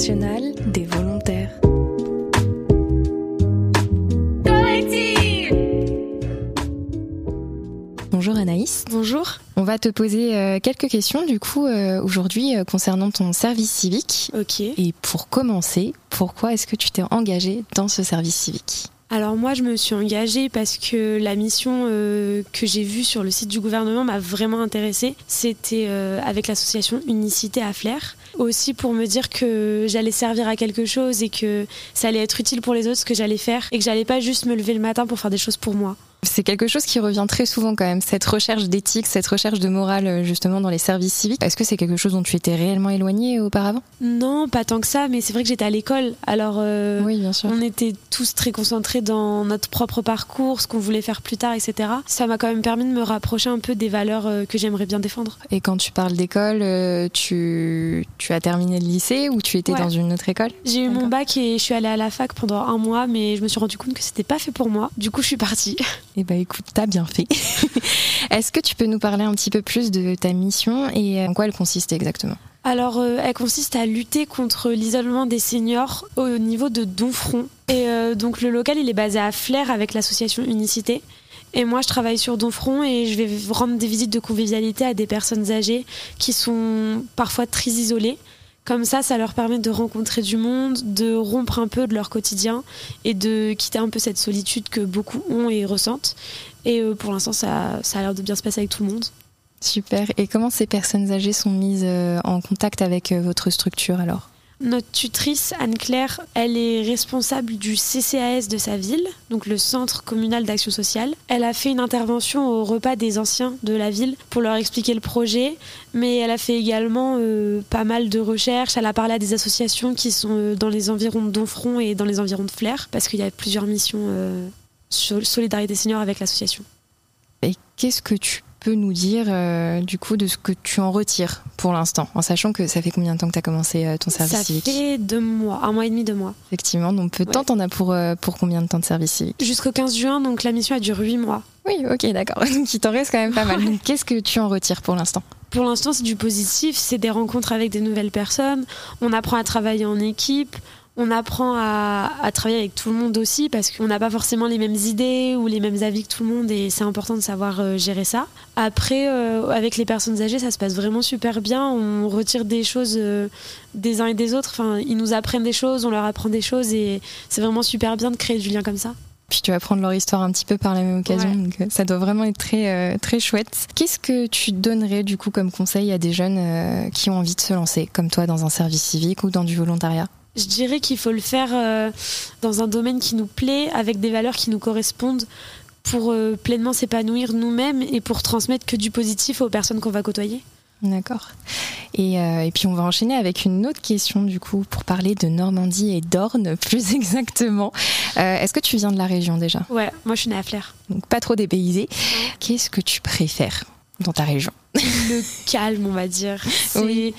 des volontaires. Bonjour Anaïs. Bonjour. On va te poser euh, quelques questions du coup euh, aujourd'hui euh, concernant ton service civique. Ok. Et pour commencer, pourquoi est-ce que tu t'es engagée dans ce service civique? Alors moi, je me suis engagée parce que la mission que j'ai vue sur le site du gouvernement m'a vraiment intéressée. C'était avec l'association Unicité à Flair. Aussi pour me dire que j'allais servir à quelque chose et que ça allait être utile pour les autres ce que j'allais faire et que j'allais pas juste me lever le matin pour faire des choses pour moi. C'est quelque chose qui revient très souvent quand même, cette recherche d'éthique, cette recherche de morale euh, justement dans les services civiques. Est-ce que c'est quelque chose dont tu étais réellement éloignée auparavant? Non, pas tant que ça, mais c'est vrai que j'étais à l'école. Alors euh, Oui, bien sûr. on était tous très concentrés dans notre propre parcours, ce qu'on voulait faire plus tard, etc. Ça m'a quand même permis de me rapprocher un peu des valeurs euh, que j'aimerais bien défendre. Et quand tu parles d'école, tu, tu as terminé le lycée ou tu étais Ouais. dans une autre école? J'ai eu mon bac et je suis allée à la fac pendant un mois, mais je me suis rendu compte que c'était pas fait pour moi. Du coup, je suis partie. Eh ben écoute, t'as bien fait. Est-ce que tu peux nous parler un petit peu plus de ta mission et en quoi elle consiste exactement? Alors, euh, elle consiste à lutter contre l'isolement des seniors au niveau de Donfront. Et euh, donc, le local, il est basé à Flers avec l'association Unicité. Et moi, je travaille sur Donfront et je vais rendre des visites de convivialité à des personnes âgées qui sont parfois très isolées. Comme ça, ça leur permet de rencontrer du monde, de rompre un peu de leur quotidien et de quitter un peu cette solitude que beaucoup ont et ressentent. Et euh, pour l'instant, ça, ça a l'air de bien se passer avec tout le monde. Super. Et comment ces personnes âgées sont mises euh, en contact avec euh, votre structure alors? Notre tutrice, Anne-Claire, elle est responsable du CCAS de sa ville, donc le Centre communal d'action sociale. Elle a fait une intervention au repas des anciens de la ville pour leur expliquer le projet, mais elle a fait également euh, pas mal de recherches. Elle a parlé à des associations qui sont euh, dans les environs de Donfront et dans les environs de Flers, parce qu'il y a plusieurs missions euh, sur Solidarité Senior avec l'association. Et qu'est-ce que tu peux nous dire euh, du coup de ce que tu en retires pour l'instant, en sachant que ça fait combien de temps que tu as commencé euh, ton service Ça civique fait deux mois, un mois et demi, deux mois. Effectivement, donc peu de Ouais. temps t'en as pour, euh, pour combien de temps de service civique Jusqu'au 15 juin, donc la mission a duré huit mois. Oui, ok, d'accord. Donc il t'en reste quand même pas mal. Qu'est-ce que tu en retires pour l'instant? Pour l'instant, c'est du positif, c'est des rencontres avec des nouvelles personnes, on apprend à travailler en équipe, on apprend à, à travailler avec tout le monde aussi parce qu'on n'a pas forcément les mêmes idées ou les mêmes avis que tout le monde et c'est important de savoir euh, gérer ça. Après, euh, avec les personnes âgées, ça se passe vraiment super bien, on retire des choses euh, des uns et des autres, enfin, ils nous apprennent des choses, on leur apprend des choses et c'est vraiment super bien de créer du lien comme ça. Puis tu vas prendre leur histoire un petit peu par la même occasion, Ouais. donc ça doit vraiment être très, très chouette. Qu'est-ce que tu donnerais du coup comme conseil à des jeunes qui ont envie de se lancer, comme toi, dans un service civique ou dans du volontariat? Je dirais qu'il faut le faire euh, dans un domaine qui nous plaît, avec des valeurs qui nous correspondent, pour euh, pleinement s'épanouir nous-mêmes et pour transmettre que du positif aux personnes qu'on va côtoyer. D'accord. Et, euh, et puis on va enchaîner avec une autre question du coup pour parler de Normandie et d'Orne plus exactement. Euh, Est-ce que tu viens de la région déjà? Ouais, moi je suis née à Flers. Donc pas trop dépaysé. Qu'est-ce que tu préfères dans ta région? Le calme, on va dire. Oui.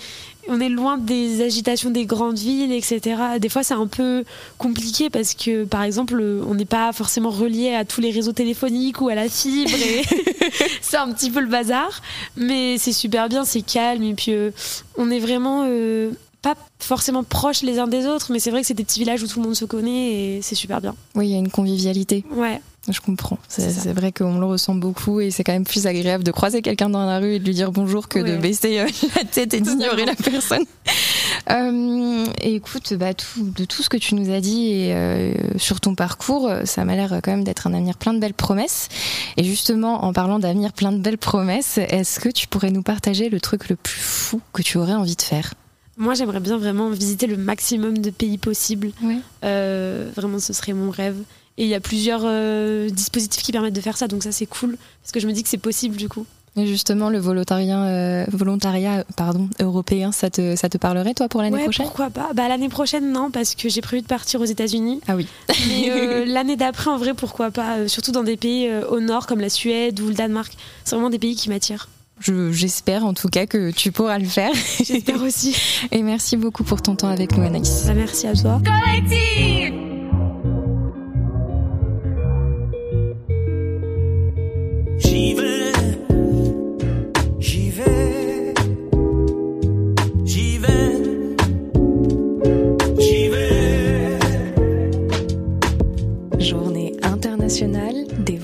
On est loin des agitations des grandes villes, etc. Des fois, c'est un peu compliqué parce que, par exemple, on n'est pas forcément relié à tous les réseaux téléphoniques ou à la fibre. et c'est un petit peu le bazar. Mais c'est super bien, c'est calme. Et puis, euh, on est vraiment euh, pas forcément proches les uns des autres, mais c'est vrai que c'est des petits villages où tout le monde se connaît et c'est super bien. Oui, il y a une convivialité. Ouais, Je comprends. C'est vrai qu'on le ressent beaucoup et c'est quand même plus agréable de croiser quelqu'un dans la rue et de lui dire bonjour que de baisser euh, la tête et d'ignorer la personne. Euh, et écoute, bah, tout, de tout ce que tu nous as dit et euh, sur ton parcours, ça m'a l'air quand même d'être un avenir plein de belles promesses. Et justement, en parlant d'avenir plein de belles promesses, est-ce que tu pourrais nous partager le truc le plus fou que tu aurais envie de faire? Moi j'aimerais bien vraiment visiter le maximum de pays. Euh, vraiment, ce serait mon rêve. Et il y a plusieurs euh, dispositifs qui permettent de faire ça, donc ça c'est cool, parce que je me dis que c'est possible du coup. Et justement, le volontariat, euh, volontariat pardon, européen, ça te, ça te parlerait toi pour l'année ouais, prochaine? pourquoi pas? Bah l'année prochaine non, parce que j'ai prévu de partir aux États-Unis. Ah oui. Mais euh, l'année d'après, en vrai, pourquoi pas Euh, Surtout dans des pays euh, au nord comme la Suède ou le Danemark. C'est vraiment des pays qui m'attirent. Je- J'espère en tout cas que tu pourras le faire. J'espère aussi. Et merci beaucoup pour ton temps avec nous, Anaïs. Bah, merci à toi. J'y vais, j'y vais, j'y vais, j'y vais. Journée internationale des.